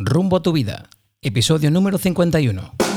Rumbo a tu vida, episodio número 51.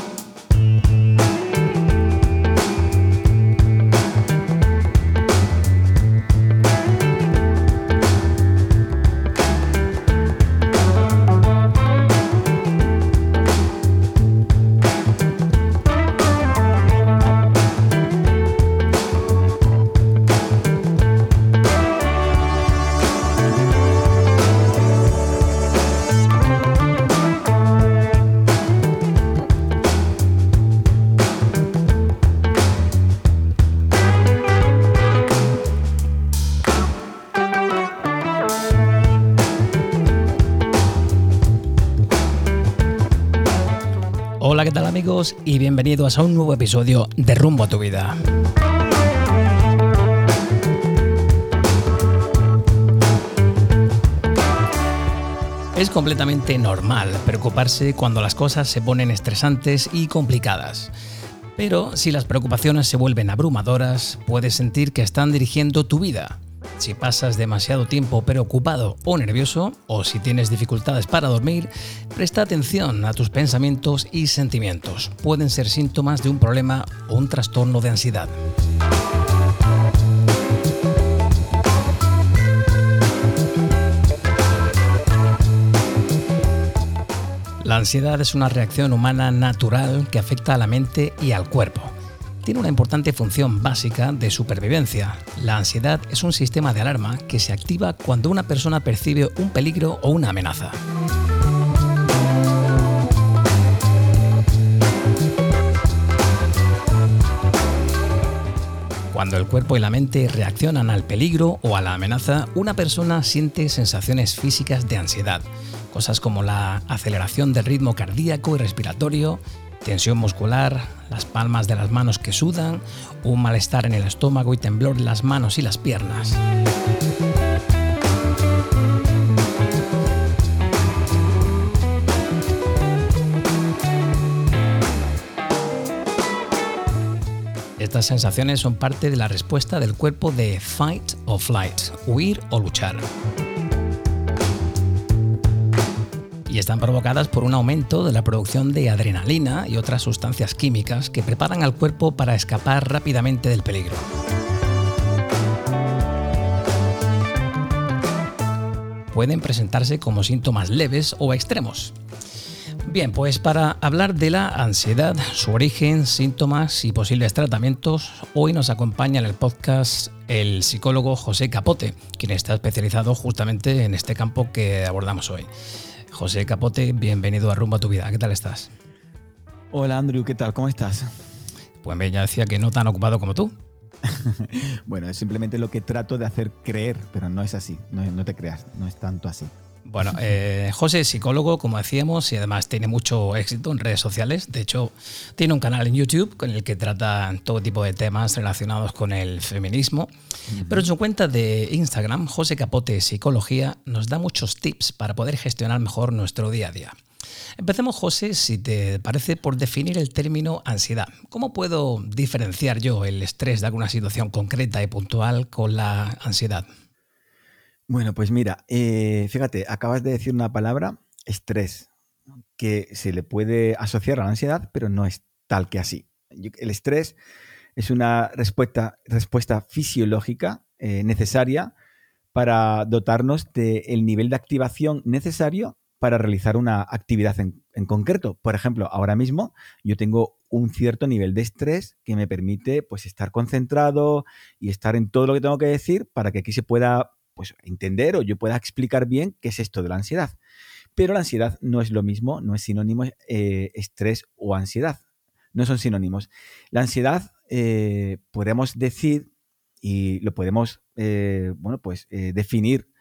Y bienvenidos a un nuevo episodio de Rumbo a tu vida. Es completamente normal preocuparse cuando las cosas se ponen estresantes y complicadas. Pero si las preocupaciones se vuelven abrumadoras, puedes sentir que están dirigiendo tu vida. Si pasas demasiado tiempo preocupado o nervioso, o si tienes dificultades para dormir, presta atención a tus pensamientos y sentimientos. Pueden ser síntomas de un problema o un trastorno de ansiedad. La ansiedad es una reacción humana natural que afecta a la mente y al cuerpo. Tiene una importante función básica de supervivencia. La ansiedad es un sistema de alarma que se activa cuando una persona percibe un peligro o una amenaza. Cuando el cuerpo y la mente reaccionan al peligro o a la amenaza, una persona siente sensaciones físicas de ansiedad, cosas como la aceleración del ritmo cardíaco y respiratorio, tensión muscular, las palmas de las manos que sudan, un malestar en el estómago y temblor en las manos y las piernas. Estas sensaciones son parte de la respuesta del cuerpo de fight or flight, huir o luchar. Y están provocadas por un aumento de la producción de adrenalina y otras sustancias químicas que preparan al cuerpo para escapar rápidamente del peligro. Pueden presentarse como síntomas leves o extremos. Bien, pues para hablar de la ansiedad, su origen, síntomas y posibles tratamientos, hoy nos acompaña en el podcast el psicólogo José Capote, quien está especializado justamente en este campo que abordamos hoy. José Capote, bienvenido a Rumbo a tu vida. ¿Qué tal estás? Hola Andrew, ¿qué tal? ¿Cómo estás? Pues me ya decía que no tan ocupado como tú. bueno, es simplemente lo que trato de hacer creer, pero no es así, no, te creas, no es tanto así. Bueno, eh, José es psicólogo, como decíamos, y además tiene mucho éxito en redes sociales. De hecho, tiene un canal en YouTube con el que trata todo tipo de temas relacionados con el feminismo. Pero en su cuenta de Instagram, José Capote Psicología nos da muchos tips para poder gestionar mejor nuestro día a día. Empecemos, José, si te parece, por definir el término ansiedad. ¿Cómo puedo diferenciar yo el estrés de alguna situación concreta y puntual con la ansiedad? Bueno, pues mira, eh, fíjate, acabas de decir una palabra, estrés, que se le puede asociar a la ansiedad, pero no es tal que así. El estrés es una respuesta, respuesta fisiológica eh, necesaria para dotarnos del nivel de activación necesario para realizar una actividad en, en, concreto. Por ejemplo, ahora mismo yo tengo un cierto nivel de estrés que me permite pues, estar concentrado y estar en todo lo que tengo que decir para que aquí se pueda pues, entender o yo pueda explicar bien qué es esto de la ansiedad. Pero la ansiedad no es lo mismo, no es sinónimo eh, estrés o ansiedad. No son sinónimos. La ansiedad, eh, podemos decir, y lo podemos, eh, bueno, pues definir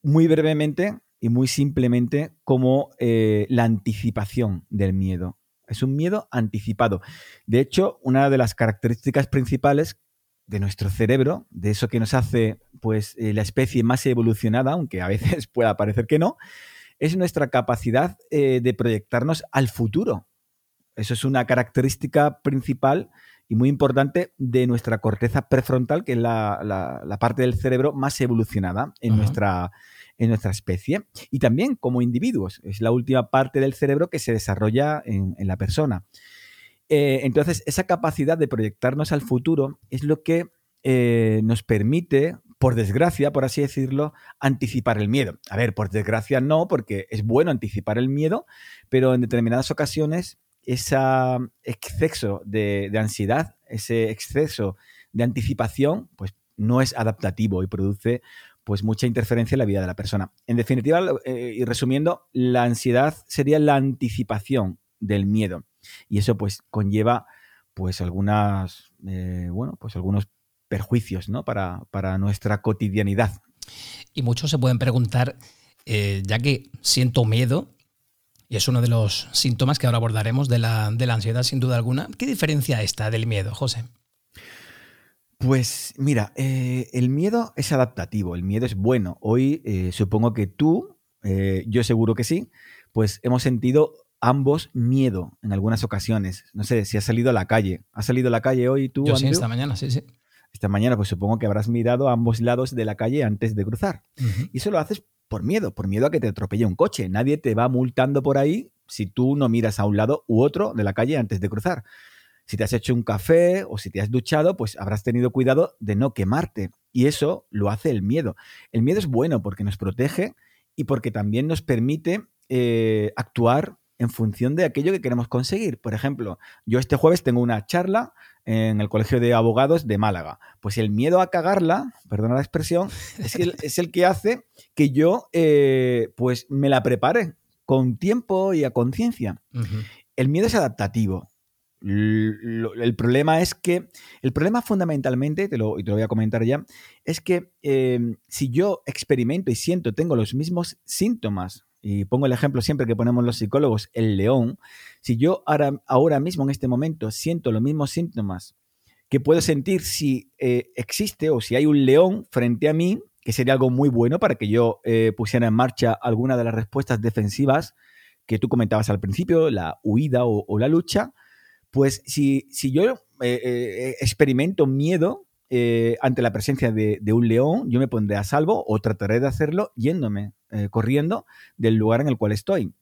muy brevemente y muy simplemente como la anticipación del miedo. Es un miedo anticipado. De hecho, una de las características principales de nuestro cerebro, de eso que nos hace pues eh, la especie más evolucionada, aunque a veces pueda parecer que no, es nuestra capacidad eh, de proyectarnos al futuro. Eso es una característica principal y muy importante de nuestra corteza prefrontal, que es la, parte del cerebro más evolucionada en, nuestra, en nuestra especie y también como individuos. Es la última parte del cerebro que se desarrolla en, la persona. Eh, entonces, esa capacidad de proyectarnos al futuro es lo que eh, nos permite, por desgracia, por así decirlo, anticipar el miedo. A ver, por desgracia no, porque es bueno anticipar el miedo, pero en determinadas ocasiones ese exceso de, ansiedad, ese exceso de anticipación, pues no es adaptativo y produce pues mucha interferencia en la vida de la persona. En definitiva, eh, y resumiendo, la ansiedad sería la anticipación del miedo y eso pues conlleva pues algunas, eh, bueno, pues algunos perjuicios ¿no? para, nuestra cotidianidad. Y muchos se pueden preguntar, eh, ya que siento miedo, y es uno de los síntomas que ahora abordaremos de la, ansiedad sin duda alguna, ¿qué diferencia está del miedo, José? Pues mira, eh, el miedo es adaptativo, el miedo es bueno. Hoy eh, supongo que tú, yo seguro que sí, pues hemos sentido ambos miedo en algunas ocasiones. No sé si has salido a la calle. ¿Has salido a la calle hoy tú? Yo sí, esta mañana, sí, sí esta mañana, pues supongo que habrás mirado a ambos lados de la calle antes de cruzar. Y eso lo haces por miedo, por miedo a que te atropelle un coche. Nadie te va multando por ahí si tú no miras a un lado u otro de la calle antes de cruzar. Si te has hecho un café o si te has duchado, pues habrás tenido cuidado de no quemarte. Y eso lo hace el miedo. El miedo es bueno porque nos protege y porque también nos permite eh, actuar en función de aquello que queremos conseguir. Por ejemplo, yo este jueves tengo una charla en el Colegio de Abogados de Málaga. Pues el miedo a cagarla, perdona la expresión, es el, es el que hace que yo eh, pues me la prepare con tiempo y a conciencia. El miedo es adaptativo. El, problema es que, el problema fundamentalmente, te lo, y te lo voy a comentar ya, es que eh, si yo experimento y siento, tengo los mismos síntomas y pongo el ejemplo siempre que ponemos los psicólogos, el león, si yo ahora, ahora mismo en este momento siento los mismos síntomas que puedo sentir si eh, existe o si hay un león frente a mí, que sería algo muy bueno para que yo eh, pusiera en marcha alguna de las respuestas defensivas que tú comentabas al principio, la huida o, la lucha, pues si, si yo eh, experimento miedo, eh, ante la presencia de, un león, yo me pondré a salvo o trataré de hacerlo yéndome, eh, corriendo del lugar en el cual estoy.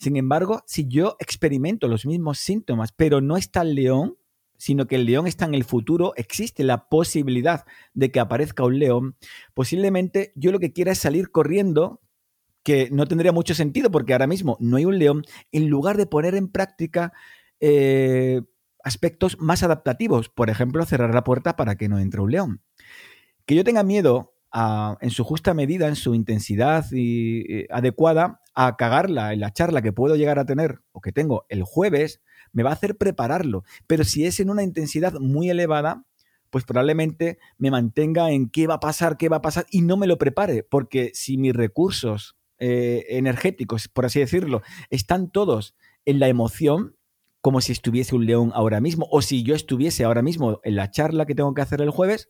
Sin embargo, si yo experimento los mismos síntomas, pero no está el león, sino que el león está en el futuro, existe la posibilidad de que aparezca un león, posiblemente yo lo que quiera es salir corriendo, que no tendría mucho sentido porque ahora mismo no hay un león, en lugar de poner en práctica eh, aspectos más adaptativos, por ejemplo, cerrar la puerta para que no entre un león. Que yo tenga miedo en su justa medida, en su intensidad y, adecuada, a cagarla en la charla que puedo llegar a tener o que tengo el jueves, me va a hacer prepararlo. Pero si es en una intensidad muy elevada, pues probablemente me mantenga en qué va a pasar, qué va a pasar y no me lo prepare, porque si mis recursos eh, energéticos, por así decirlo, están todos en la emoción, como si estuviese un león ahora mismo, o si yo estuviese ahora mismo en la charla que tengo que hacer el jueves,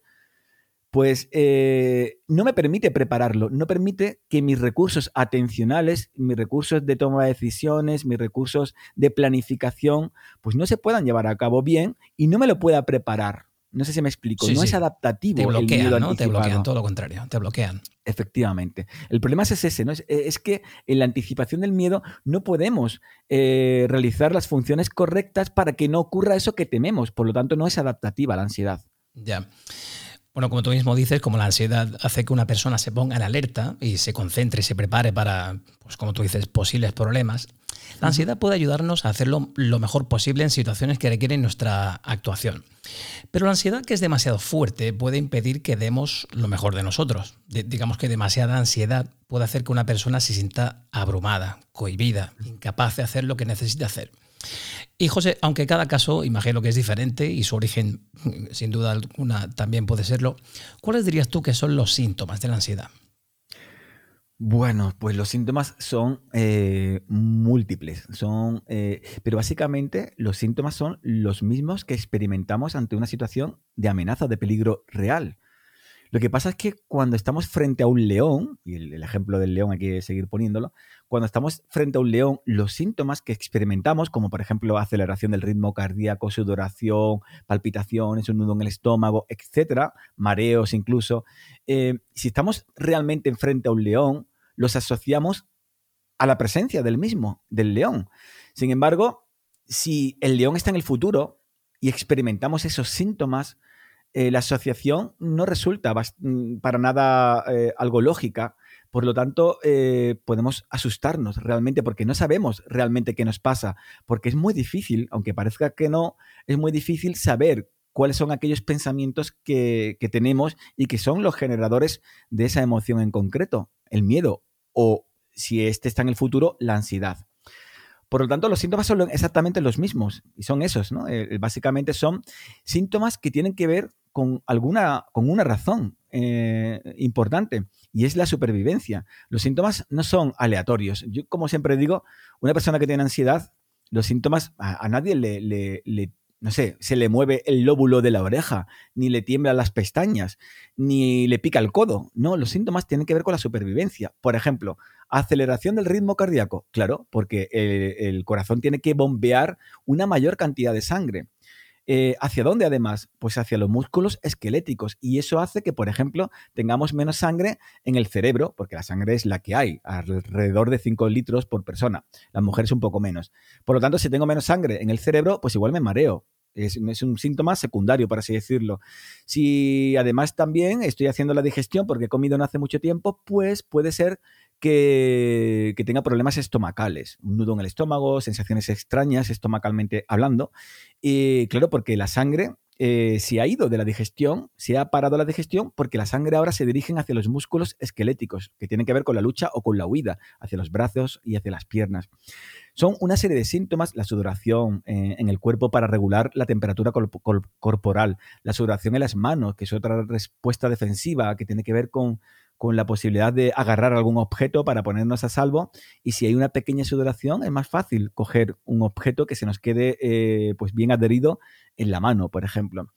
pues eh, no me permite prepararlo, no permite que mis recursos atencionales, mis recursos de toma de decisiones, mis recursos de planificación, pues no se puedan llevar a cabo bien y no me lo pueda preparar. No sé si me explico, no es adaptativo. Te bloquean, ¿no? Te bloquean, todo lo contrario, te bloquean. Efectivamente. El problema es ese, ¿no? Es, que en la anticipación del miedo no podemos eh, realizar las funciones correctas para que no ocurra eso que tememos. Por lo tanto, no es adaptativa la ansiedad. Ya. Bueno, como tú mismo dices, como la ansiedad hace que una persona se ponga en alerta y se concentre y se prepare para, pues como tú dices, posibles problemas, la ansiedad puede ayudarnos a hacerlo lo mejor posible en situaciones que requieren nuestra actuación. Pero la ansiedad que es demasiado fuerte puede impedir que demos lo mejor de nosotros. digamos que demasiada ansiedad puede hacer que una persona se sienta abrumada, cohibida, incapaz de hacer lo que necesita hacer. Y José, aunque cada caso imagino que es diferente y su origen sin duda alguna también puede serlo, ¿cuáles dirías tú que son los síntomas de la ansiedad? Bueno, pues los síntomas son eh, múltiples, son, eh, pero básicamente los síntomas son los mismos que experimentamos ante una situación de amenaza, de peligro real. Lo que pasa es que cuando estamos frente a un león, y el, ejemplo del león hay que seguir poniéndolo, cuando estamos frente a un león, los síntomas que experimentamos, como por ejemplo aceleración del ritmo cardíaco, sudoración, palpitaciones, un nudo en el estómago, etcétera, mareos incluso, eh, si estamos realmente frente a un león, los asociamos a la presencia del mismo, del león. Sin embargo, si el león está en el futuro y experimentamos esos síntomas, eh, la asociación no resulta mm, para nada eh, algo lógica. Por lo tanto, eh, podemos asustarnos realmente porque no sabemos realmente qué nos pasa, porque es muy difícil, aunque parezca que no, es muy difícil saber cuáles son aquellos pensamientos que, que tenemos y que son los generadores de esa emoción en concreto, el miedo o, si este está en el futuro, la ansiedad. Por lo tanto, los síntomas son exactamente los mismos y son esos, ¿no? Eh, básicamente son síntomas que tienen que ver con alguna, con una razón eh, importante y es la supervivencia. Los síntomas no son aleatorios. Yo, como siempre digo, una persona que tiene ansiedad, los síntomas a, nadie le, le, le no sé, se le mueve el lóbulo de la oreja, ni le tiemblan las pestañas, ni le pica el codo. No, los síntomas tienen que ver con la supervivencia. Por ejemplo, aceleración del ritmo cardíaco. Claro, porque el, corazón tiene que bombear una mayor cantidad de sangre. Eh, ¿Hacia dónde además? Pues hacia los músculos esqueléticos. Y eso hace que, por ejemplo, tengamos menos sangre en el cerebro, porque la sangre es la que hay, alrededor de 5 litros por persona. Las mujeres un poco menos. Por lo tanto, si tengo menos sangre en el cerebro, pues igual me mareo. Es, es, un síntoma secundario, por así decirlo. Si además también estoy haciendo la digestión porque he comido no hace mucho tiempo, pues puede ser que, tenga problemas estomacales, un nudo en el estómago, sensaciones extrañas estomacalmente hablando. Y claro, porque la sangre eh, se ha ido de la digestión, se ha parado la digestión porque la sangre ahora se dirige hacia los músculos esqueléticos, que tienen que ver con la lucha o con la huida, hacia los brazos y hacia las piernas. Son una serie de síntomas, la sudoración eh, en el cuerpo para regular la temperatura corporal, la sudoración en las manos, que es otra respuesta defensiva que tiene que ver con con la posibilidad de agarrar algún objeto para ponernos a salvo. Y si hay una pequeña sudoración, es más fácil coger un objeto que se nos quede eh, pues bien adherido en la mano, por ejemplo.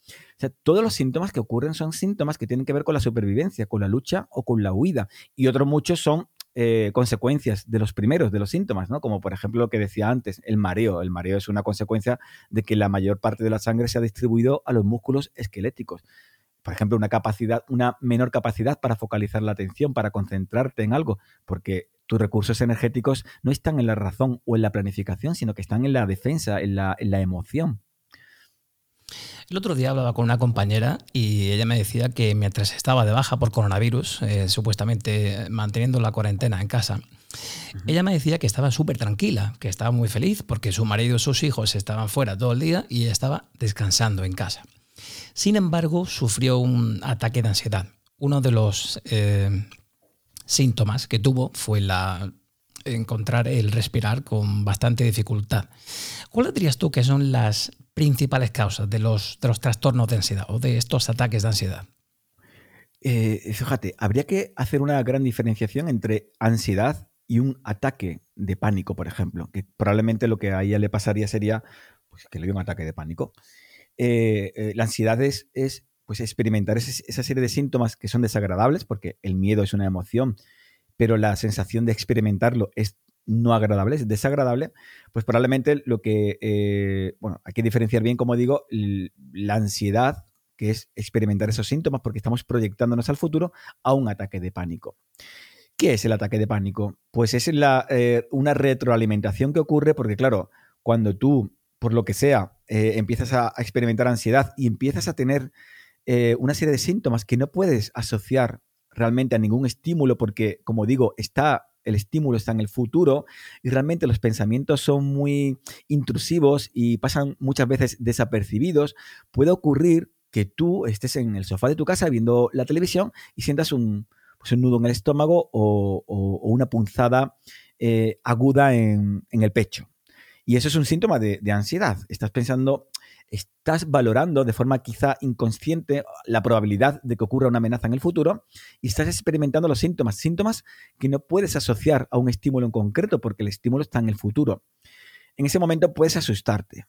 Todos los síntomas que ocurren son síntomas que tienen que ver con la supervivencia, con la lucha o con la huida. Y otros muchos son eh, consecuencias de los primeros, de los síntomas, ¿no? Como por ejemplo lo que decía antes, el mareo. El mareo es una consecuencia de que la mayor parte de la sangre se ha distribuido a los músculos esqueléticos por ejemplo, una capacidad, una menor capacidad para focalizar la atención, para concentrarte en algo, porque tus recursos energéticos no están en la razón o en la planificación, sino que están en la defensa, en la, emoción. El otro día hablaba con una compañera y ella me decía que mientras estaba de baja por coronavirus, eh, supuestamente manteniendo la cuarentena en casa, ella me decía que estaba súper tranquila, que estaba muy feliz porque su marido y sus hijos estaban fuera todo el día y ella estaba descansando en casa. Sin embargo, sufrió un ataque de ansiedad. Uno de los eh, síntomas que tuvo fue la, encontrar el respirar con bastante dificultad. ¿Cuáles dirías tú que son las principales causas de los, trastornos de ansiedad o de estos ataques de ansiedad? Eh, fíjate, habría que hacer una gran diferenciación entre ansiedad y un ataque de pánico, por ejemplo, que probablemente lo que a ella le pasaría sería pues, que le dio un ataque de pánico. Eh, eh, la ansiedad es, pues, experimentar esa serie de síntomas que son desagradables, porque el miedo es una emoción, pero la sensación de experimentarlo es no agradable, es desagradable, pues probablemente lo que, eh, bueno, hay que diferenciar bien, como digo, la ansiedad, que es experimentar esos síntomas, porque estamos proyectándonos al futuro, a un ataque de pánico. ¿Qué es el ataque de pánico? Pues es la, una retroalimentación que ocurre porque, claro, cuando tú por lo que sea, eh, empiezas a, experimentar ansiedad y empiezas a tener eh, una serie de síntomas que no puedes asociar realmente a ningún estímulo porque, como digo, está el estímulo está en el futuro y realmente los pensamientos son muy intrusivos y pasan muchas veces desapercibidos, puede ocurrir que tú estés en el sofá de tu casa viendo la televisión y sientas un, pues nudo en el estómago o, una punzada eh, aguda en, el pecho. Y eso es un síntoma de, ansiedad. Estás pensando, estás valorando de forma quizá inconsciente la probabilidad de que ocurra una amenaza en el futuro y estás experimentando los síntomas, síntomas que no puedes asociar a un estímulo en concreto porque el estímulo está en el futuro. En ese momento puedes asustarte.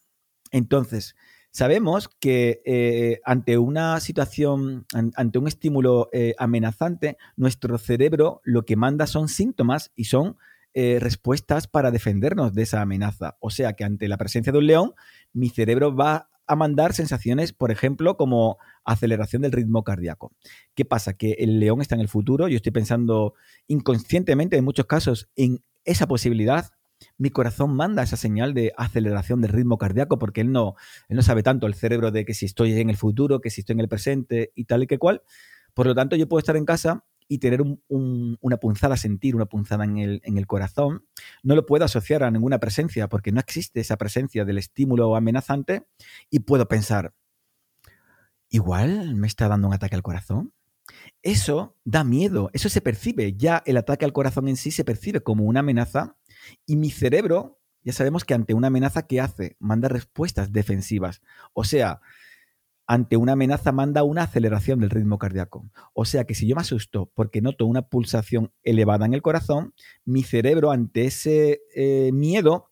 Entonces, sabemos que eh, ante una situación, ante un estímulo eh, amenazante, nuestro cerebro lo que manda son síntomas y son eh, respuestas para defendernos de esa amenaza. O sea que ante la presencia de un león, mi cerebro va a mandar sensaciones, por ejemplo, como aceleración del ritmo cardíaco. ¿Qué pasa? Que el león está en el futuro, yo estoy pensando inconscientemente en muchos casos en esa posibilidad. Mi corazón manda esa señal de aceleración del ritmo cardíaco porque él no, él no sabe tanto el cerebro de que si estoy en el futuro, que si estoy en el presente y tal y que cual. Por lo tanto, yo puedo estar en casa y tener una punzada, sentir una punzada en el, en el, corazón, no lo puedo asociar a ninguna presencia porque no existe esa presencia del estímulo amenazante y puedo pensar, igual me está dando un ataque al corazón. Eso da miedo, eso se percibe, ya el ataque al corazón en sí se percibe como una amenaza y mi cerebro, ya sabemos que ante una amenaza, ¿qué hace? Manda respuestas defensivas. O sea, ante una amenaza manda una aceleración del ritmo cardíaco. O sea que si yo me asusto porque noto una pulsación elevada en el corazón, mi cerebro ante ese eh, miedo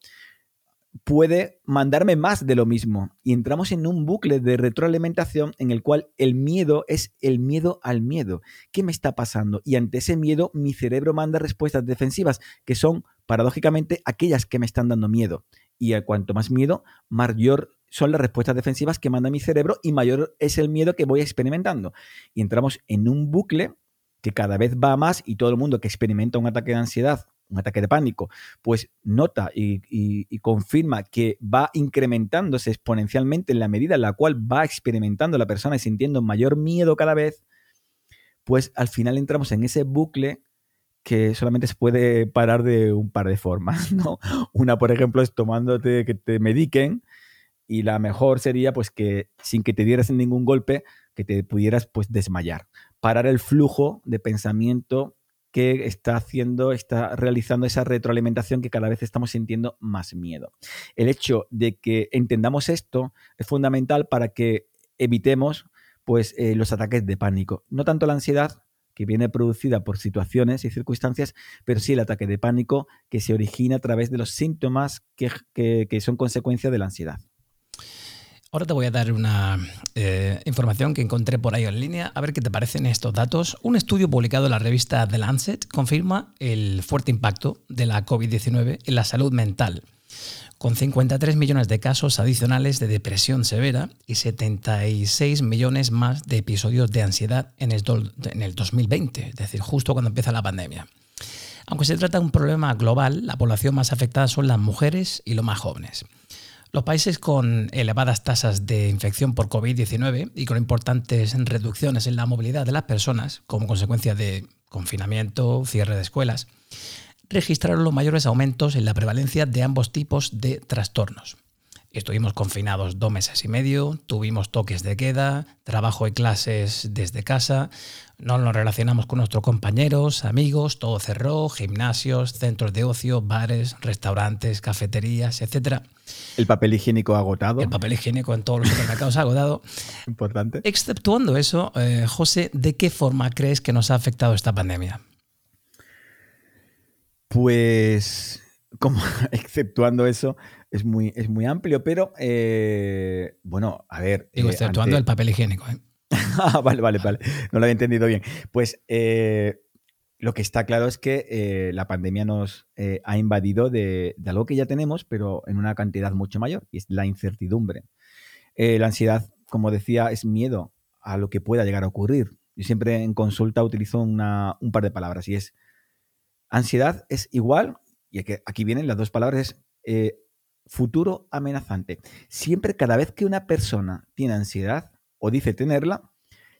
puede mandarme más de lo mismo. Y entramos en un bucle de retroalimentación en el cual el miedo es el miedo al miedo. ¿Qué me está pasando? Y ante ese miedo mi cerebro manda respuestas defensivas que son paradójicamente aquellas que me están dando miedo. Y a cuanto más miedo, mayor son las respuestas defensivas que manda mi cerebro y mayor es el miedo que voy experimentando. Y entramos en un bucle que cada vez va más y todo el mundo que experimenta un ataque de ansiedad, un ataque de pánico, pues nota y, confirma que va incrementándose exponencialmente en la medida en la cual va experimentando la persona y sintiendo mayor miedo cada vez, pues al final entramos en ese bucle que solamente se puede parar de un par de formas. Una, por ejemplo, es tomándote que te mediquen y la mejor sería pues que sin que te dieras ningún golpe, que te pudieras pues desmayar, parar el flujo de pensamiento que está haciendo, está realizando esa retroalimentación que cada vez estamos sintiendo más miedo. El hecho de que entendamos esto es fundamental para que evitemos pues eh, los ataques de pánico, no tanto la ansiedad que viene producida por situaciones y circunstancias, pero sí el ataque de pánico que se origina a través de los síntomas que son consecuencia de la ansiedad. Ahora te voy a dar una eh, información que encontré por ahí en línea, a ver qué te parecen estos datos. Un estudio publicado en la revista The Lancet confirma el fuerte impacto de la COVID-19 en la salud mental, con 53 millones de casos adicionales de depresión severa y 76 millones más de episodios de ansiedad en el, en el 2020, es decir, justo cuando empieza la pandemia. Aunque se trata de un problema global, la población más afectada son las mujeres y los más jóvenes. Los países con elevadas tasas de infección por COVID-19 y con importantes reducciones en la movilidad de las personas como consecuencia de confinamiento, cierre de escuelas, registraron los mayores aumentos en la prevalencia de ambos tipos de trastornos. Estuvimos confinados dos meses y medio, tuvimos toques de queda, trabajo y clases desde casa, no nos relacionamos con nuestros compañeros, amigos, todo cerró, gimnasios, centros de ocio, bares, restaurantes, cafeterías, etc. El papel higiénico agotado. El papel higiénico en todos los supermercados agotado. Importante. Exceptuando eso, eh, José, ¿de qué forma crees que nos ha afectado esta pandemia? Pues, como exceptuando eso, es muy, es muy amplio, pero eh, bueno, a ver. Digo, eh, exceptuando el papel higiénico. ¿eh? ah, vale, vale, vale. No lo había entendido bien. Pues lo que está claro es que la pandemia nos ha invadido de, de, algo que ya tenemos, pero en una cantidad mucho mayor, y es la incertidumbre. la ansiedad, como decía, es miedo a lo que pueda llegar a ocurrir. Yo siempre en consulta utilizo una, un par de palabras y es ansiedad es igual, y aquí vienen las dos palabras, es futuro amenazante. Siempre, cada vez que una persona tiene ansiedad o dice tenerla,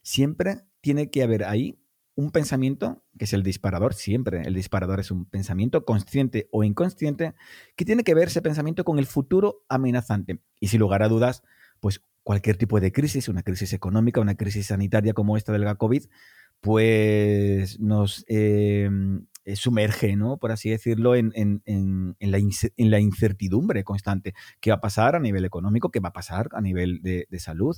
siempre tiene que haber ahí un pensamiento, que es el disparador, siempre el disparador es un pensamiento consciente o inconsciente, que tiene que ver ese pensamiento con el futuro amenazante. Y sin lugar a dudas, pues cualquier tipo de crisis, una crisis económica, una crisis sanitaria como esta del COVID, pues nos eh, eh, sumerge, ¿no? Por así decirlo, en, la incertidumbre constante. ¿Qué va a pasar a nivel económico? ¿Qué va a pasar a nivel de, salud?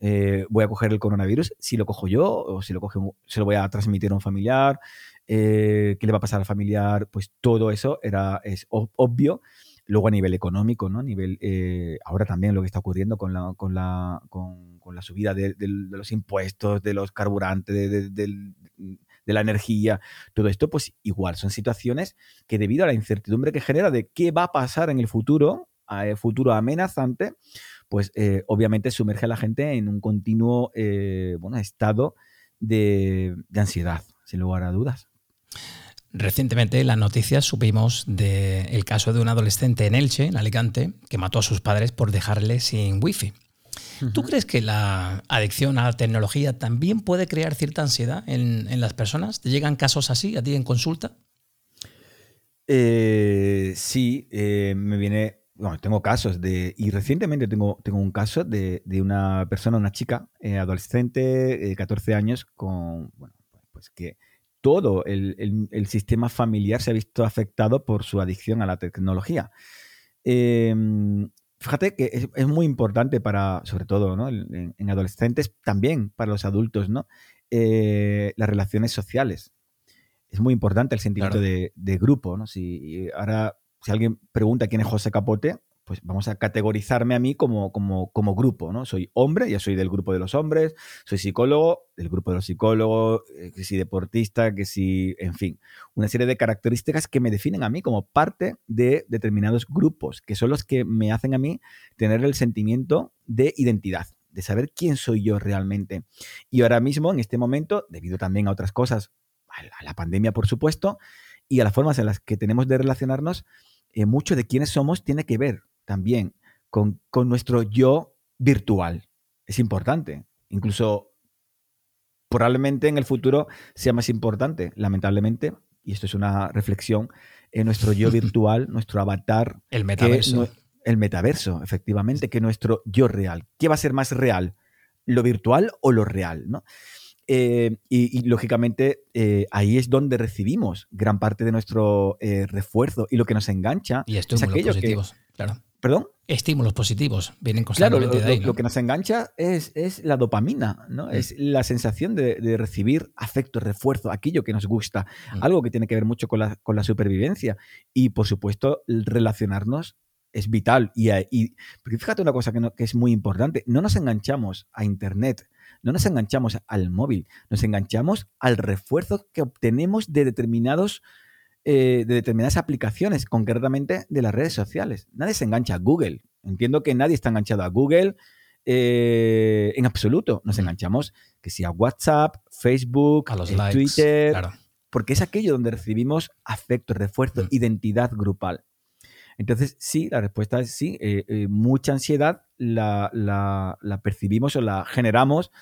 Eh, voy a coger el coronavirus, si lo cojo yo o si lo coge, se lo voy a transmitir a un familiar, eh, qué le va a pasar al familiar, pues todo eso era, es obvio. Luego a nivel económico, ¿no? A nivel, ahora también lo que está ocurriendo con la, con la, con, la subida de, los impuestos, de los carburantes, del de la energía, todo esto, pues igual son situaciones que debido a la incertidumbre que genera de qué va a pasar en el futuro, a futuro amenazante, pues eh, obviamente sumerge a la gente en un continuo eh, bueno, estado de, ansiedad, sin lugar a dudas. Recientemente en las noticias supimos del caso de un adolescente en Elche, en Alicante, que mató a sus padres por dejarle sin wifi. ¿Tú crees que la adicción a la tecnología también puede crear cierta ansiedad en, las personas? ¿Te llegan casos así a ti en consulta? Eh, sí, eh, me viene. Bueno, tengo casos de. Y recientemente tengo, tengo un caso de, una persona, una chica, eh, adolescente, de 14 años, con. Bueno, pues que todo el, sistema familiar se ha visto afectado por su adicción a la tecnología. Em, fíjate que es, muy importante para, sobre todo ¿no? en, adolescentes, también para los adultos, ¿no? Eh, las relaciones sociales. Es muy importante el sentimiento de, de, grupo. ¿no? Si, ahora, si alguien pregunta quién es José Capote, pues vamos a categorizarme a mí como, como, como, grupo, ¿no? Soy hombre, ya soy del grupo de los hombres, soy psicólogo, del grupo de los psicólogos, eh, que soy deportista, que si, en fin, una serie de características que me definen a mí como parte de determinados grupos, que son los que me hacen a mí tener el sentimiento de identidad, de saber quién soy yo realmente. Y ahora mismo, en este momento, debido también a otras cosas, a la pandemia, por supuesto, y a las formas en las que tenemos de relacionarnos, eh, mucho de quiénes somos tiene que ver también con, nuestro yo virtual. Es importante. Incluso probablemente en el futuro sea más importante, lamentablemente, y esto es una reflexión, en nuestro yo virtual, nuestro avatar. El metaverso. el metaverso, efectivamente, que nuestro yo real. ¿Qué va a ser más real? ¿Lo virtual o lo real? ¿no? Eh, y, lógicamente ahí es donde recibimos gran parte de nuestro eh, refuerzo y lo que nos engancha y es aquello positivos, claro. ¿Perdón? Estímulos positivos vienen constantemente claro, de ahí. Lo, que nos engancha es, es la dopamina, ¿no? Mm. Es la sensación de, recibir afecto, refuerzo, aquello que nos gusta, mm. algo que tiene que ver mucho con la, con la supervivencia. Y por supuesto, relacionarnos es vital. Y, y porque fíjate una cosa que, que es muy importante: no nos enganchamos a Internet no nos enganchamos al móvil, nos enganchamos al refuerzo que obtenemos de determinados eh, de determinadas aplicaciones, concretamente de las redes sociales. Nadie se engancha a Google. Entiendo que nadie está enganchado a Google eh, en absoluto. Nos enganchamos que sea WhatsApp, Facebook, a los eh, Twitter, porque es aquello donde recibimos afecto, refuerzo, mm. identidad grupal. Entonces, sí, la respuesta es sí. mucha ansiedad la, la, percibimos o la generamos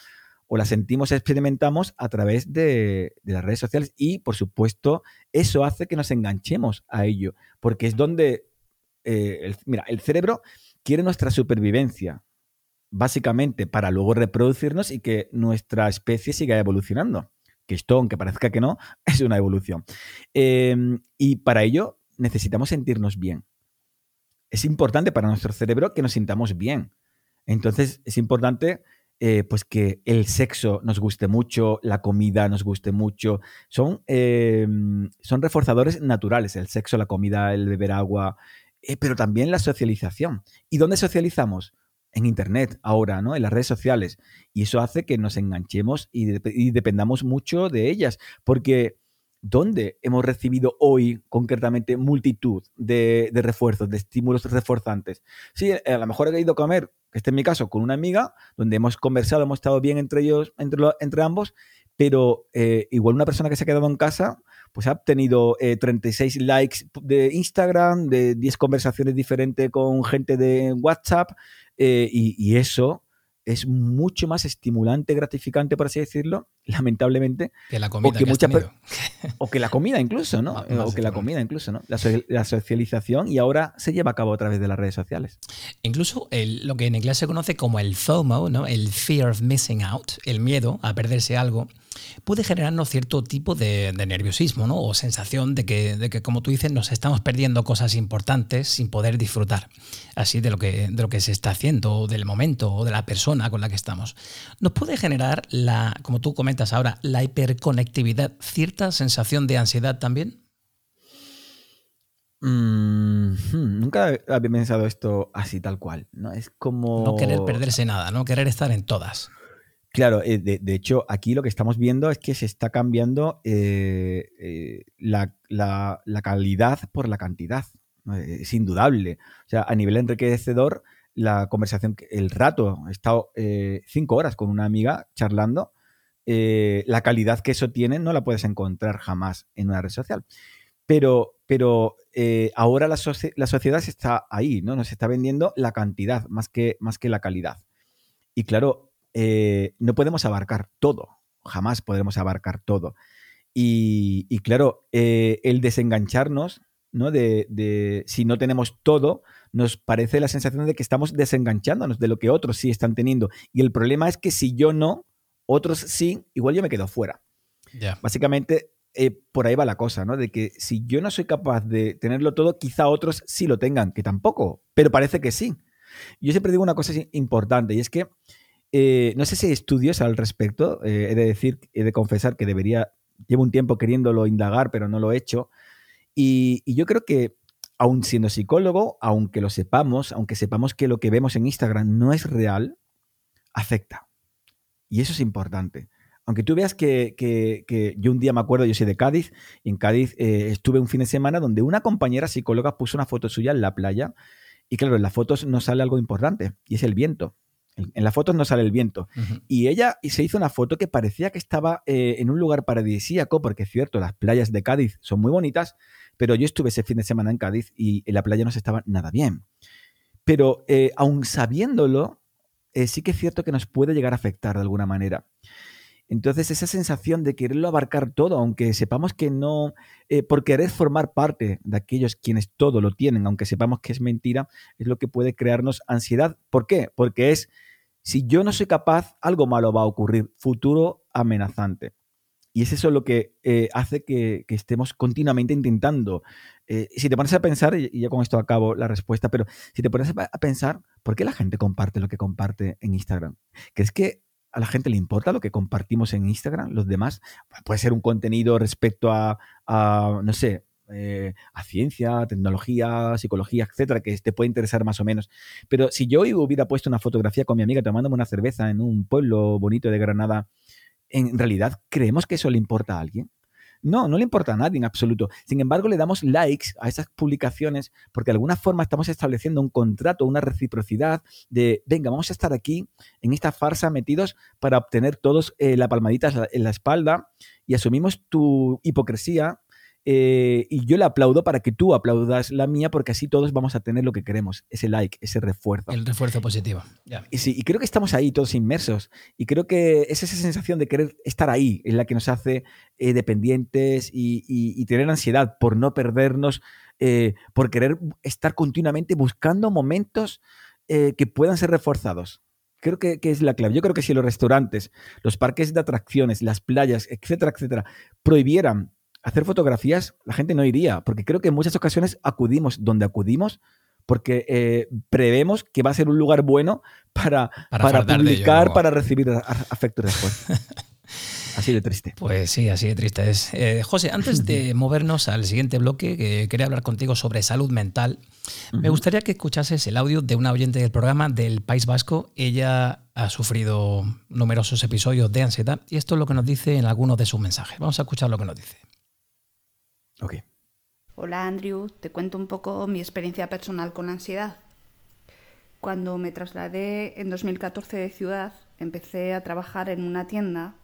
o la sentimos, experimentamos a través de, las redes sociales y, por supuesto, eso hace que nos enganchemos a ello, porque es donde, eh, el, mira, el cerebro quiere nuestra supervivencia, básicamente para luego reproducirnos y que nuestra especie siga evolucionando. Que esto, aunque parezca que no, es una evolución. Em, y para ello necesitamos sentirnos bien. Es importante para nuestro cerebro que nos sintamos bien. Entonces, es importante eh, pues que el sexo nos guste mucho, la comida nos guste mucho. Son, em, son reforzadores naturales, el sexo, la comida, el beber agua, eh, pero también la socialización. ¿Y dónde socializamos? En Internet ahora, ¿no? En las redes sociales. Y eso hace que nos enganchemos y, dependamos mucho de ellas. Porque ¿dónde hemos recibido hoy concretamente multitud de, de refuerzos, de estímulos reforzantes? Sí, a lo mejor he ido a comer este es mi caso, con una amiga, donde hemos conversado, hemos estado bien entre ellos, entre, entre ambos, pero eh, igual una persona que se ha quedado en casa, pues ha tenido 36 eh, likes de Instagram, de 10 conversaciones diferentes con gente de WhatsApp, eh, y, eso es mucho más estimulante, gratificante, por así decirlo, lamentablemente. Que la comida. O que, la comida incluso, ¿no? o que la comida incluso, ¿no? La, socialización y ahora se lleva a cabo a través de las redes sociales. Incluso lo que en inglés se conoce como el FOMO, ¿no? El fear of missing out, el miedo a perderse algo puede generarnos cierto tipo de, nerviosismo ¿no? o sensación de que, de que, como tú dices, nos estamos perdiendo cosas importantes sin poder disfrutar así de lo que, de lo que se está haciendo, del momento o de la persona con la que estamos. Nos puede generar, la, como tú comentas ahora, la hiperconectividad, cierta sensación de ansiedad también. Mm, hmm, nunca había pensado esto así tal cual, ¿no? Es como... No querer perderse nada, no querer estar en todas. Claro, eh, de, hecho, aquí lo que estamos viendo es que se está cambiando eh, eh, la, calidad por la cantidad. Es indudable. O sea, a nivel enriquecedor, la conversación, el rato, he estado cinco horas con una amiga charlando, la calidad que eso tiene no la puedes encontrar jamás en una red social. Pero, pero ahora la, la, sociedad está ahí, ¿no? Nos está vendiendo la cantidad más que, más que la calidad. Y claro, no podemos abarcar todo, jamás podremos abarcar todo. Y, y claro, el desengancharnos ¿no? De, de, si no tenemos todo, nos parece la sensación de que estamos desenganchándonos de lo que otros sí están teniendo. Y el problema es que si yo no, otros sí, igual yo me quedo fuera. Básicamente, eh, por ahí va la cosa, ¿no? De que si yo no soy capaz de tenerlo todo, quizá otros sí lo tengan, que tampoco, pero parece que sí. Yo siempre digo una cosa importante y es que eh, no sé si hay estudios al respecto, eh, he de decir, he de confesar que debería, llevo un tiempo queriéndolo indagar, pero no lo he hecho. Y, yo creo que aun siendo psicólogo, aunque lo sepamos, aunque sepamos que lo que vemos en Instagram no es real, afecta. Y eso es importante. Aunque tú veas que, yo un día me acuerdo, yo soy de Cádiz, y en Cádiz eh, estuve un fin de semana donde una compañera psicóloga puso una foto suya en la playa, y claro, en las fotos no sale algo importante, y es el viento. En las fotos no sale el viento. Y ella se hizo una foto que parecía que estaba eh, en un lugar paradisíaco, porque es cierto, las playas de Cádiz son muy bonitas, pero yo estuve ese fin de semana en Cádiz y en la playa no se estaba nada bien. Pero eh, aun sabiéndolo, eh, sí que es cierto que nos puede llegar a afectar de alguna manera. Entonces, esa sensación de quererlo abarcar todo, aunque sepamos que no, eh, por querer formar parte de aquellos quienes todo lo tienen, aunque sepamos que es mentira, es lo que puede crearnos ansiedad. ¿Por qué? Porque es, si yo no soy capaz, algo malo va a ocurrir, futuro amenazante. Y es eso lo que eh, hace que, estemos continuamente intentando. Eh, si te pones a pensar, y ya con esto acabo la respuesta, pero si te pones a pensar, ¿por qué la gente comparte lo que comparte en Instagram? ¿Crees que a la gente le importa lo que compartimos en Instagram? Los demás, puede ser un contenido respecto a, no sé, eh, a ciencia, tecnología, psicología, etcétera, que te puede interesar más o menos. Pero si yo hubiera puesto una fotografía con mi amiga tomándome una cerveza en un pueblo bonito de Granada, ¿en realidad creemos que eso le importa a alguien? No, no le importa a nadie en absoluto. Sin embargo, le damos likes a esas publicaciones porque de alguna forma estamos estableciendo un contrato, una reciprocidad de, venga, vamos a estar aquí en esta farsa metidos para obtener todos eh, la palmadita en la espalda y asumimos tu hipocresía eh, y yo le aplaudo para que tú aplaudas la mía, porque así todos vamos a tener lo que queremos, ese like, ese refuerzo. El refuerzo positivo. Y, sí, y creo que estamos ahí todos inmersos. Y creo que es esa sensación de querer estar ahí, en la que nos hace eh, dependientes y, tener ansiedad por no perdernos, eh, por querer estar continuamente buscando momentos que puedan ser reforzados. Creo que, que, es la clave. Yo creo que si los restaurantes, los parques de atracciones, las playas, etcétera, etcétera, prohibieran hacer fotografías, la gente no iría, porque creo que en muchas ocasiones acudimos donde acudimos porque eh, prevemos que va a ser un lugar bueno para, para, publicar, para recibir afecto después. Así de triste. Pues sí, así de triste es. Eh, José, antes de movernos al siguiente bloque, que quería hablar contigo sobre salud mental, me gustaría que escuchases el audio de una oyente del programa del País Vasco. Ella ha sufrido numerosos episodios de ansiedad y esto es lo que nos dice en algunos de sus mensajes. Vamos a escuchar lo que nos dice. Hola Andrew, te cuento un poco mi experiencia personal con la ansiedad. Cuando me trasladé en 2014 de ciudad, empecé a trabajar en una tienda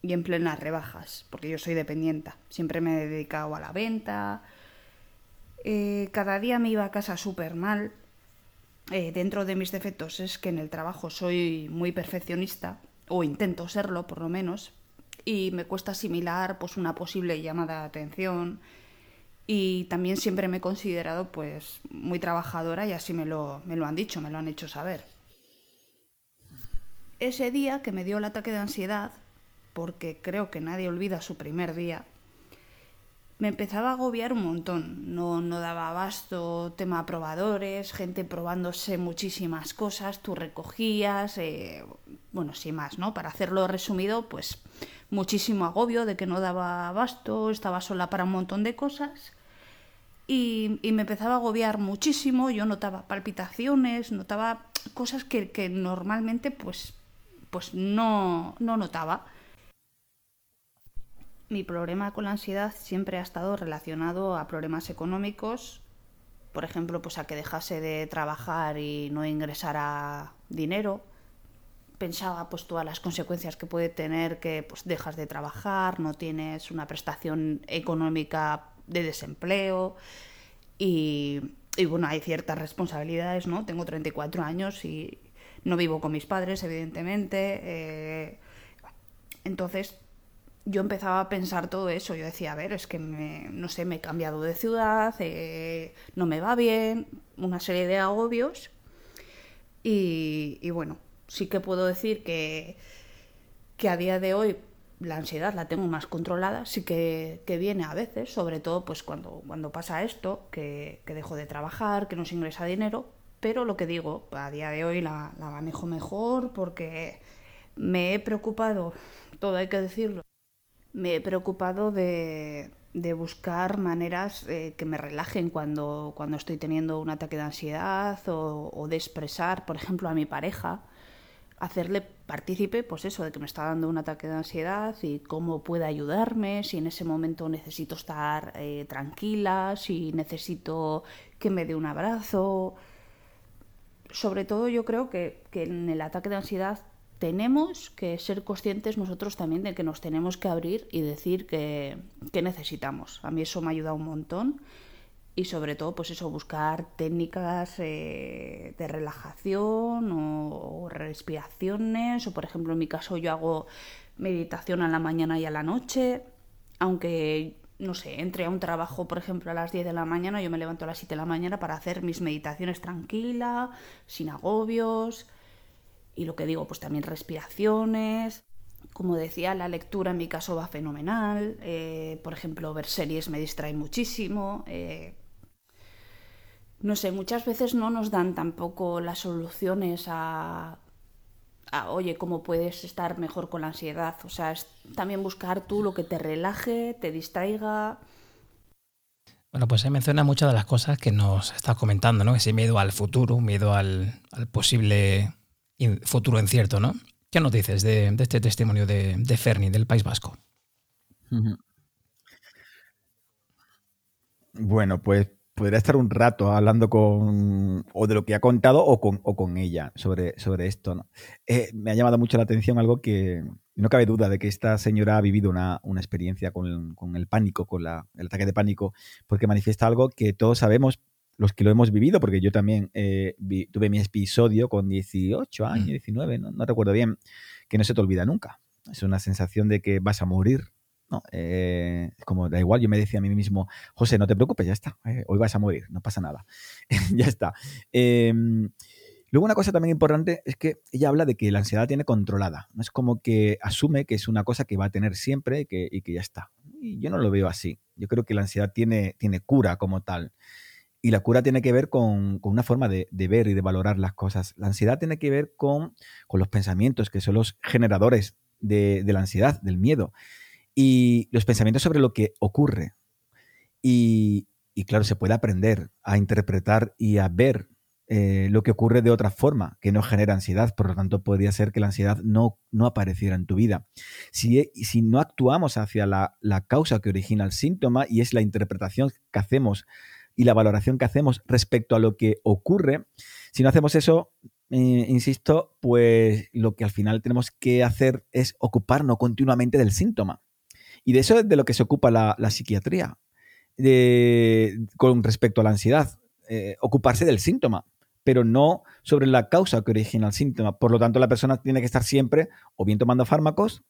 y en plenas rebajas, porque yo soy dependienta. Siempre me he dedicado a la venta. Eh, cada día me iba a casa súper mal. Eh, dentro de mis defectos es que en el trabajo soy muy perfeccionista, o intento serlo por lo menos, y me cuesta asimilar pues, una posible llamada de atención y también siempre me he considerado pues muy trabajadora y así me lo, me lo han dicho, me lo han hecho saber. Ese día que me dio el ataque de ansiedad, porque creo que nadie olvida su primer día, me empezaba a agobiar un montón. No, no daba abasto, tema probadores, gente probándose muchísimas cosas, tú recogías, eh, bueno, sin más, ¿no? Para hacerlo resumido, pues muchísimo agobio de que no daba abasto, estaba sola para un montón de cosas. Y, me empezaba a agobiar muchísimo, yo notaba palpitaciones, notaba cosas que, que normalmente pues, pues no, no notaba. Mi problema con la ansiedad siempre ha estado relacionado a problemas económicos por ejemplo, pues a que dejase de trabajar y no ingresara dinero. Pensaba pues todas las consecuencias que puede tener que pues dejas de trabajar, no tienes una prestación económica de desempleo y, y bueno, hay ciertas responsabilidades, ¿no? Tengo 34 años y no vivo con mis padres, evidentemente. Eh, entonces yo empezaba a pensar todo eso. Yo decía, a ver, es que me, no sé, me he cambiado de ciudad, eh, no me va bien, una serie de agobios. Y, bueno, sí que puedo decir que, que a día de hoy la ansiedad la tengo más controlada, sí que, viene a veces, sobre todo pues cuando, cuando pasa esto, que, que, dejo de trabajar, que no se ingresa dinero, pero lo que digo, a día de hoy la, la manejo mejor porque me he preocupado, todo hay que decirlo, me he preocupado de, buscar maneras eh, que me relajen cuando, cuando estoy teniendo un ataque de ansiedad o, de expresar, por ejemplo, a mi pareja, hacerle partícipe, pues eso, de que me está dando un ataque de ansiedad y cómo puede ayudarme, si en ese momento necesito estar eh, tranquila, si necesito que me dé un abrazo. Sobre todo yo creo que, que en el ataque de ansiedad tenemos que ser conscientes nosotros también de que nos tenemos que abrir y decir que, necesitamos. A mí eso me ha ayudado un montón y sobre todo pues eso, buscar técnicas eh, de relajación o, respiraciones o por ejemplo en mi caso yo hago meditación a la mañana y a la noche, aunque no sé, entre a un trabajo, por ejemplo, a las 10 de la mañana, yo me levanto a las 7 de la mañana para hacer mis meditaciones tranquila, sin agobios, y lo que digo, pues también respiraciones. Como decía, la lectura en mi caso va fenomenal. Eh, por ejemplo, ver series me distrae muchísimo. Eh, no sé, muchas veces no nos dan tampoco las soluciones a, a, oye, cómo puedes estar mejor con la ansiedad. O sea, es también buscar tú lo que te relaje, te distraiga. Bueno, pues se menciona muchas de las cosas que nos estás comentando, ¿no? Ese miedo al futuro, miedo al, al posible futuro incierto, ¿no? ¿Qué nos dices de, este testimonio de, Ferni, del País Vasco? Bueno, pues podría estar un rato hablando con o de lo que ha contado o con, con ella sobre, sobre esto. ¿no? Eh, me ha llamado mucho la atención algo que no cabe duda de que esta señora ha vivido una, experiencia con, el pánico, con el ataque de pánico, porque manifiesta algo que todos sabemos, los que lo hemos vivido, porque yo también eh, tuve mi episodio con 18 años, 19, mm. ¿no? no recuerdo bien, que no se te olvida nunca. Es una sensación de que vas a morir. ¿No? Eh, como da igual, yo me decía a mí mismo, José, no te preocupes, ya está, eh, hoy vas a morir, no pasa nada, ya está. Em, luego una cosa también importante es que ella habla de que la ansiedad tiene controlada, no es como que asume que es una cosa que va a tener siempre y que, y que ya está. Y yo no lo veo así, yo creo que la ansiedad tiene, tiene cura como tal. Y la cura tiene que ver con, una forma de, ver y de valorar las cosas. La ansiedad tiene que ver con, los pensamientos, que son los generadores de, la ansiedad, del miedo. Y los pensamientos sobre lo que ocurre. Y, claro, se puede aprender a interpretar y a ver eh, lo que ocurre de otra forma, que no genera ansiedad. Por lo tanto, podría ser que la ansiedad no, no apareciera en tu vida. Si, si no actuamos hacia la, la causa que origina el síntoma y es la interpretación que hacemos y la valoración que hacemos respecto a lo que ocurre, si no hacemos eso, eh, insisto, pues lo que al final tenemos que hacer es ocuparnos continuamente del síntoma. Y de eso es de lo que se ocupa la, psiquiatría con respecto a la ansiedad, eh, ocuparse del síntoma, pero no sobre la causa que origina el síntoma. Por lo tanto, la persona tiene que estar siempre o bien tomando fármacos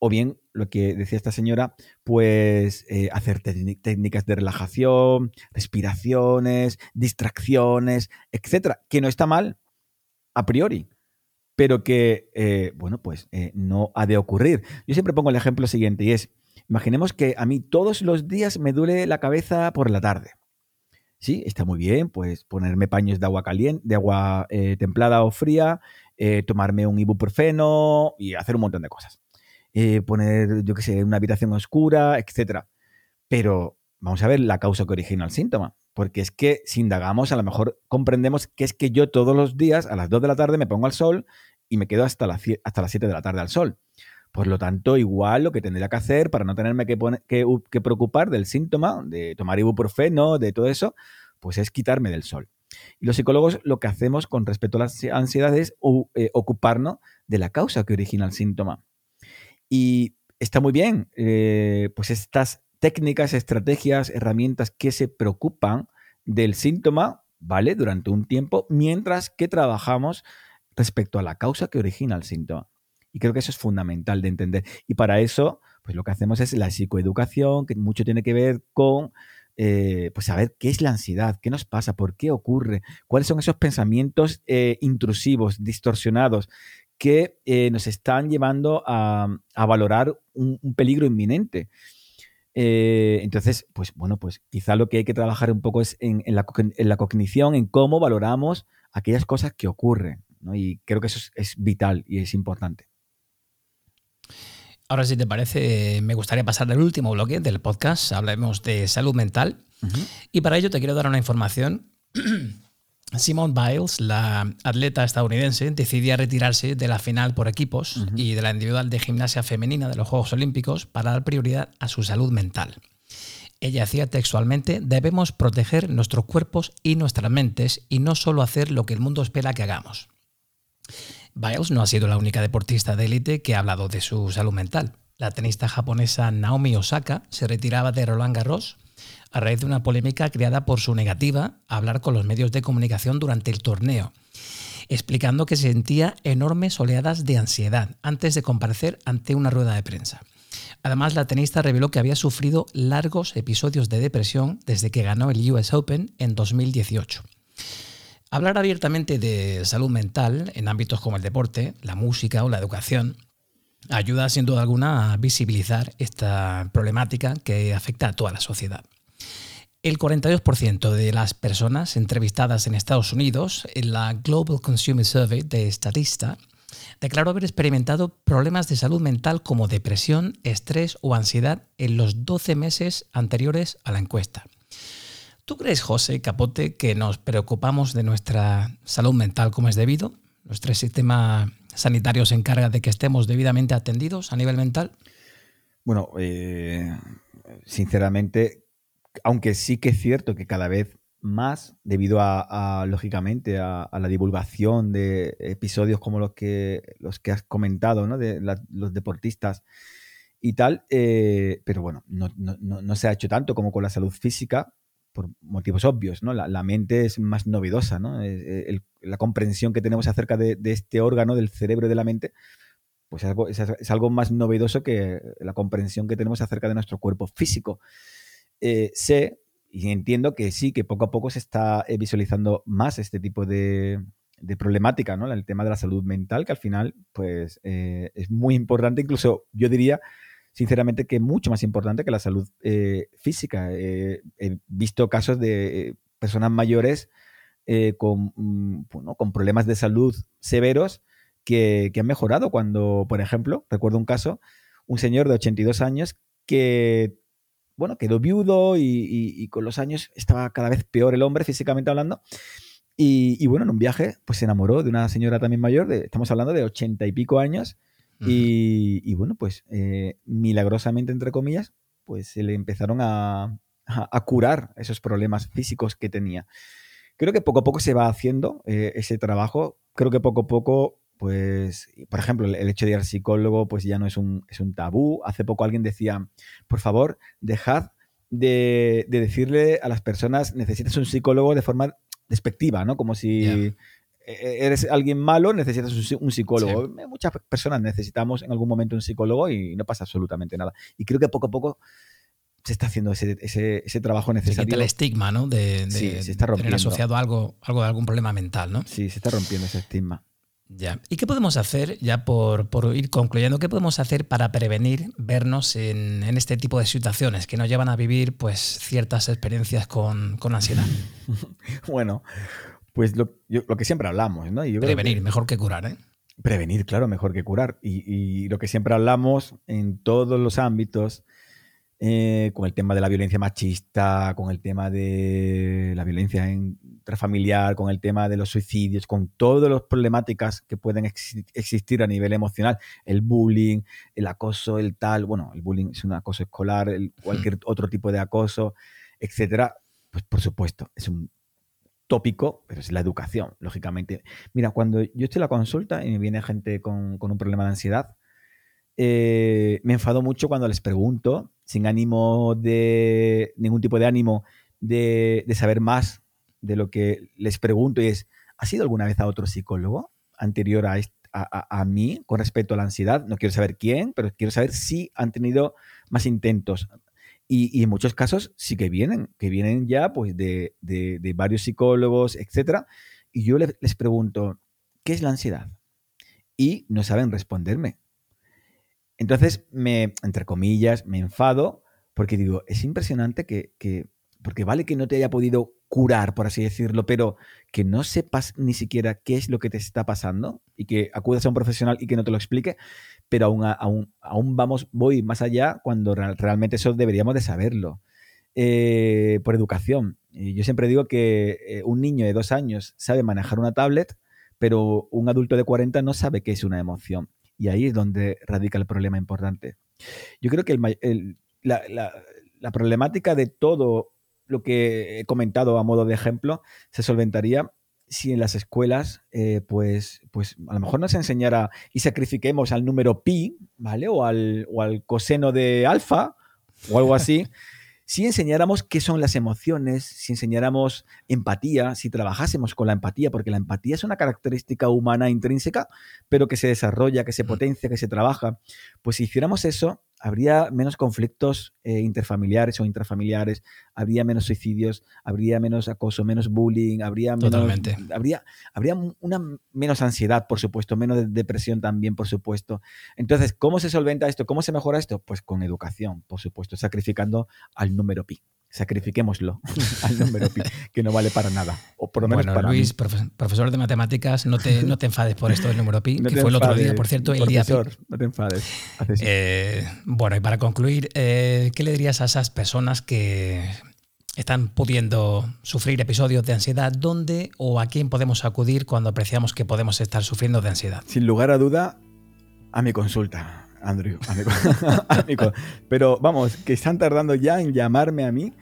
o bien, lo que decía esta señora, pues eh, hacer técnicas de relajación, respiraciones, distracciones, etcétera, que no está mal a priori, pero que, eh, bueno, pues no ha de ocurrir. Yo siempre pongo el ejemplo siguiente y es, imaginemos que a mí todos los días me duele la cabeza por la tarde. Sí, está muy bien, pues ponerme paños de agua caliente, de agua templada o fría, tomarme un ibuprofeno y hacer un montón de cosas. Eh, poner, yo qué sé, una habitación oscura, etcétera. Pero vamos a ver la causa que origina el síntoma. Porque es que si indagamos, a lo mejor comprendemos que es que yo todos los días a las 2 de la tarde me pongo al sol y me quedo hasta, hasta las 7 de la tarde al sol. Por lo tanto, igual lo que tendría que hacer para no tenerme que, que, preocupar del síntoma, de tomar ibuprofeno, de todo eso, Pues es quitarme del sol. Y los psicólogos lo que hacemos con respecto a las ansiedades es eh, ocuparnos de la causa que origina el síntoma. Y está muy bien, eh, pues estas técnicas, estrategias, herramientas que se preocupan del síntoma, ¿vale? Durante un tiempo, mientras que trabajamos respecto a la causa que origina el síntoma. Y creo que eso es fundamental de entender. Y para eso, pues lo que hacemos es la psicoeducación, que mucho tiene que ver con eh, pues saber qué es la ansiedad, qué nos pasa, por qué ocurre, cuáles son esos pensamientos eh, intrusivos, distorsionados, que eh, nos están llevando a, valorar un, peligro inminente. entonces, pues bueno, pues quizá lo que hay que trabajar un poco es en, la, cognición, en cómo valoramos aquellas cosas que ocurren. Y creo que eso es vital y es importante. Ahora, si te parece, me gustaría pasar al último bloque del podcast. Hablemos de salud mental. Y para ello te quiero dar una información. Simone Biles, la atleta estadounidense, decidía retirarse de la final por equipos y de la individual de gimnasia femenina de los Juegos Olímpicos para dar prioridad a su salud mental. Ella decía textualmente, debemos proteger nuestros cuerpos y nuestras mentes y no solo hacer lo que el mundo espera que hagamos. Biles no ha sido la única deportista de élite que ha hablado de su salud mental. La tenista japonesa Naomi Osaka se retiraba de Roland Garros a raíz de una polémica creada por su negativa a hablar con los medios de comunicación durante el torneo, explicando que sentía enormes oleadas de ansiedad antes de comparecer ante una rueda de prensa. Además, la tenista reveló que había sufrido largos episodios de depresión desde que ganó el US Open en 2018. Hablar abiertamente de salud mental en ámbitos como el deporte, la música o la educación ayuda sin duda alguna a visibilizar esta problemática que afecta a toda la sociedad. El 42% de las personas entrevistadas en Estados Unidos en la Global Consumer Survey de Statista declaró haber experimentado problemas de salud mental como depresión, estrés o ansiedad en los 12 meses anteriores a la encuesta. ¿Tú crees, José Capote, que nos preocupamos de nuestra salud mental como es debido? ¿Nuestro sistema sanitario se encarga de que estemos debidamente atendidos a nivel mental? Bueno, eh, sinceramente, aunque sí que es cierto que cada vez más, debido a, lógicamente, a, la divulgación de episodios como los que, los que has comentado, ¿no? de los deportistas y tal, eh, pero bueno, no, no, se ha hecho tanto como con la salud física, por motivos obvios, ¿no? La, mente es más novedosa, ¿no? Eh, la comprensión que tenemos acerca de, este órgano, del cerebro y de la mente, pues es algo, más novedoso que la comprensión que tenemos acerca de nuestro cuerpo físico. Eh, sé y entiendo que sí, que poco a poco se está eh, visualizando más este tipo de problemática, ¿no? El tema de la salud mental, que al final, pues, es muy importante, incluso yo diría sinceramente que mucho más importante que la salud eh, física. Eh, he visto casos de personas mayores eh, con, mm, con, problemas de salud severos que, han mejorado cuando, por ejemplo, recuerdo un caso, un señor de 82 años que, bueno, quedó viudo y, con los años estaba cada vez peor el hombre físicamente hablando. Y, bueno, en un viaje, pues se enamoró de una señora también mayor, de, estamos hablando de 80 y pico años, y, bueno, pues eh, milagrosamente, entre comillas, pues se le empezaron a, curar esos problemas físicos que tenía. Creo que poco a poco se va haciendo eh, ese trabajo. Creo que poco a poco, pues, por ejemplo, el, hecho de ir al psicólogo, pues ya no es un, es un tabú. Hace poco alguien decía, por favor, dejad de, decirle a las personas, necesitas un psicólogo de forma despectiva, ¿no? Como si eres alguien malo, necesitas un psicólogo. Muchas personas necesitamos en algún momento un psicólogo y no pasa absolutamente nada. Y creo que poco a poco se está haciendo ese, ese, trabajo necesario. el estigma, ¿no? De, se está rompiendo. tener asociado algo, algo de algún problema mental, ¿no? Sí, se está rompiendo ese estigma. Ya. ¿Y qué podemos hacer, ya por, ir concluyendo, qué podemos hacer para prevenir vernos en, este tipo de situaciones que nos llevan a vivir pues, ciertas experiencias con, con ansiedad? bueno, pues lo, que siempre hablamos, ¿no? Prevenir, mejor que curar, ¿eh? Prevenir, claro, mejor que curar. Y, lo que siempre hablamos en todos los ámbitos, eh, con el tema de la violencia machista, con el tema de la violencia intrafamiliar, con el tema de los suicidios, con todas las problemáticas que pueden existir a nivel emocional, el bullying, el acoso, el tal, bueno, el bullying es un acoso escolar, cualquier otro tipo de acoso, etcétera, pues por supuesto, es un tópico, pero es la educación, lógicamente. Mira, cuando yo estoy en la consulta y me viene gente con, un problema de ansiedad, eh, me enfado mucho cuando les pregunto, sin ánimo de ningún tipo de ánimo de, saber más de lo que les pregunto, y es, ¿has ido alguna vez a otro psicólogo anterior a, a, mí con respecto a la ansiedad? No quiero saber quién, pero quiero saber si han tenido más intentos. Y, en muchos casos sí que vienen, que vienen ya pues de, varios psicólogos, etc. Y yo les, les pregunto, ¿qué es la ansiedad? Y no saben responderme. Entonces, me, entre comillas, me enfado porque digo, es impresionante que, que, porque vale que no te haya podido curar, por así decirlo, pero que no sepas ni siquiera qué es lo que te está pasando y que acudas a un profesional y que no te lo explique, pero aún, aún, aún vamos, voy más allá cuando realmente eso deberíamos de saberlo. Eh, por educación. Yo siempre digo que eh, un niño de dos años sabe manejar una tablet, pero un adulto de 40 no sabe qué es una emoción. Y ahí es donde radica el problema importante. Yo creo que la, la, problemática de todo lo que he comentado a modo de ejemplo se solventaría si en las escuelas, eh, pues, pues a lo mejor nos enseñara y sacrifiquemos al número pi, ¿vale? O al, o al coseno de alfa o algo así. si enseñáramos qué son las emociones, si enseñáramos empatía, si trabajásemos con la empatía, porque la empatía es una característica humana intrínseca, pero que se desarrolla, que se potencia, que se trabaja, pues si hiciéramos eso, habría menos conflictos eh, interfamiliares o intrafamiliares, habría menos suicidios, habría menos acoso, menos bullying, habría menos, Totalmente. Habría, habría una menos ansiedad, por supuesto, menos depresión también, por supuesto. Entonces, ¿cómo se solventa esto? ¿Cómo se mejora esto? Pues con educación, por supuesto, sacrificando al número pi sacrifiquémoslo al número pi, que no vale para nada. O por lo menos bueno, Luis, profesor de matemáticas, no te, no te enfades por esto del número pi, que fue el otro día, por cierto, el día pi. No te enfades. Eh, bueno, y para concluir, eh, ¿qué le dirías a esas personas que están pudiendo sufrir episodios de ansiedad? ¿Dónde o a quién podemos acudir cuando apreciamos que podemos estar sufriendo de ansiedad? Sin lugar a duda, a mi consulta Andrew. Pero vamos, que están tardando ya en llamarme a mí.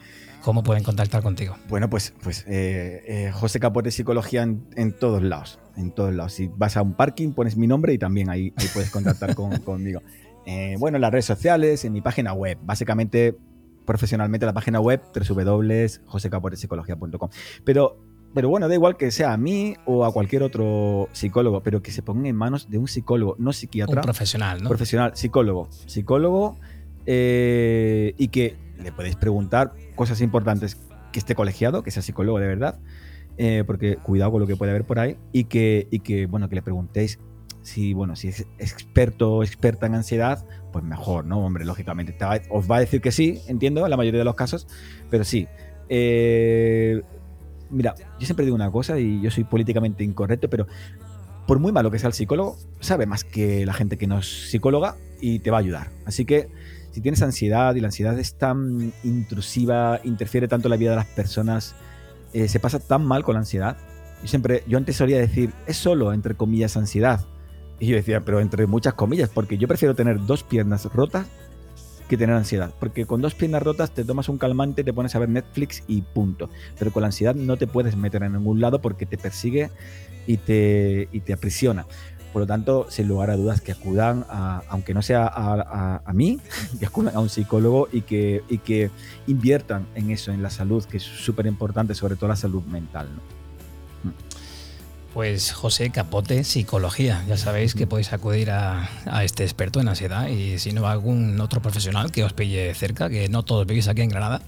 ¿Cómo pueden contactar contigo? Bueno, pues, pues eh, eh, José Capote Psicología en, todos lados. En todos lados. Si vas a un parking, pones mi nombre y también ahí, puedes contactar conmigo. Eh, bueno, en las redes sociales, en mi página web. Básicamente, profesionalmente, la página web www.josecapotepsicología.com. Pero pero bueno, da igual que sea a mí o a cualquier otro psicólogo, pero que se ponga en manos de un psicólogo, no psiquiatra. Un profesional, ¿no? Profesional, psicólogo. Psicólogo eh, y que le podéis preguntar cosas importantes, que esté colegiado, que sea psicólogo de verdad, eh, porque cuidado con lo que puede haber por ahí, y que, y que, bueno, que le preguntéis si, bueno, si es experto o experta en ansiedad, pues mejor, ¿no? Hombre, lógicamente, os va a decir que sí, entiendo, en la mayoría de los casos, pero sí. Eh, mira, yo siempre digo una cosa y yo soy políticamente incorrecto, pero por muy malo que sea el psicólogo, sabe más que la gente que no es psicóloga y te va a ayudar. Así que si tienes ansiedad y la ansiedad es tan intrusiva, interfiere tanto en la vida de las personas, eh, se pasa tan mal con la ansiedad. Yo siempre, yo antes solía decir, es solo, entre comillas, ansiedad. Y yo decía, pero entre muchas comillas, porque yo prefiero tener dos piernas rotas que tener ansiedad. Porque con dos piernas rotas te tomas un calmante, te pones a ver Netflix y punto. Pero con la ansiedad no te puedes meter en ningún lado porque te persigue y te, y te aprisiona. Por lo tanto, sin lugar a dudas, que acudan, a, aunque no sea a, a, mí, que acudan a un psicólogo y que, y que inviertan en eso, en la salud, que es súper importante, sobre todo la salud mental. Pues José Capote, psicología. Ya sabéis que podéis acudir a, este experto en ansiedad y si no algún otro profesional que os pille cerca, que no todos vivís aquí en Granada.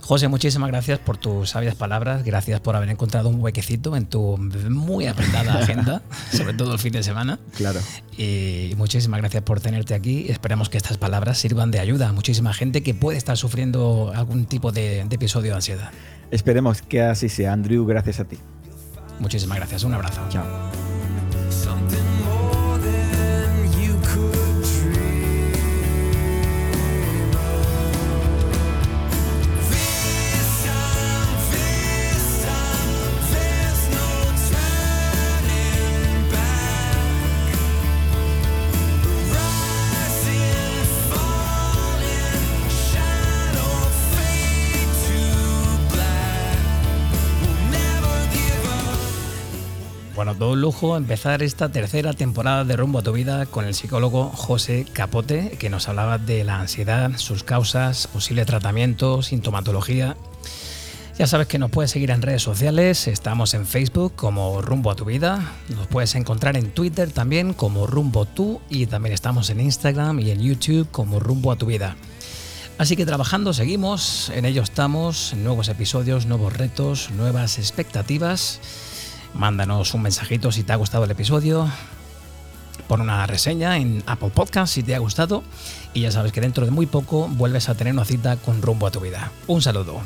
José, muchísimas gracias por tus sabias palabras, gracias por haber encontrado un huequecito en tu muy apretada agenda, sobre todo el fin de semana. Claro. Y muchísimas gracias por tenerte aquí. Esperamos que estas palabras sirvan de ayuda a muchísima gente que puede estar sufriendo algún tipo de episodio de ansiedad. Esperemos que así sea, Andrew, gracias a ti. Muchísimas gracias, un abrazo. Chao. Bueno, todo un lujo empezar esta tercera temporada de Rumbo a tu vida con el psicólogo José Capote, que nos hablaba de la ansiedad, sus causas, posible tratamiento, sintomatología. Ya sabes que nos puedes seguir en redes sociales, estamos en Facebook como Rumbo a tu vida, nos puedes encontrar en Twitter también como Rumbo tú y también estamos en Instagram y en YouTube como Rumbo a tu vida. Así que trabajando seguimos, en ello estamos, nuevos episodios, nuevos retos, nuevas expectativas Mándanos un mensajito si te ha gustado el episodio. Pon una reseña en Apple Podcast si te ha gustado. Y ya sabes que dentro de muy poco vuelves a tener una cita con rumbo a tu vida. Un saludo.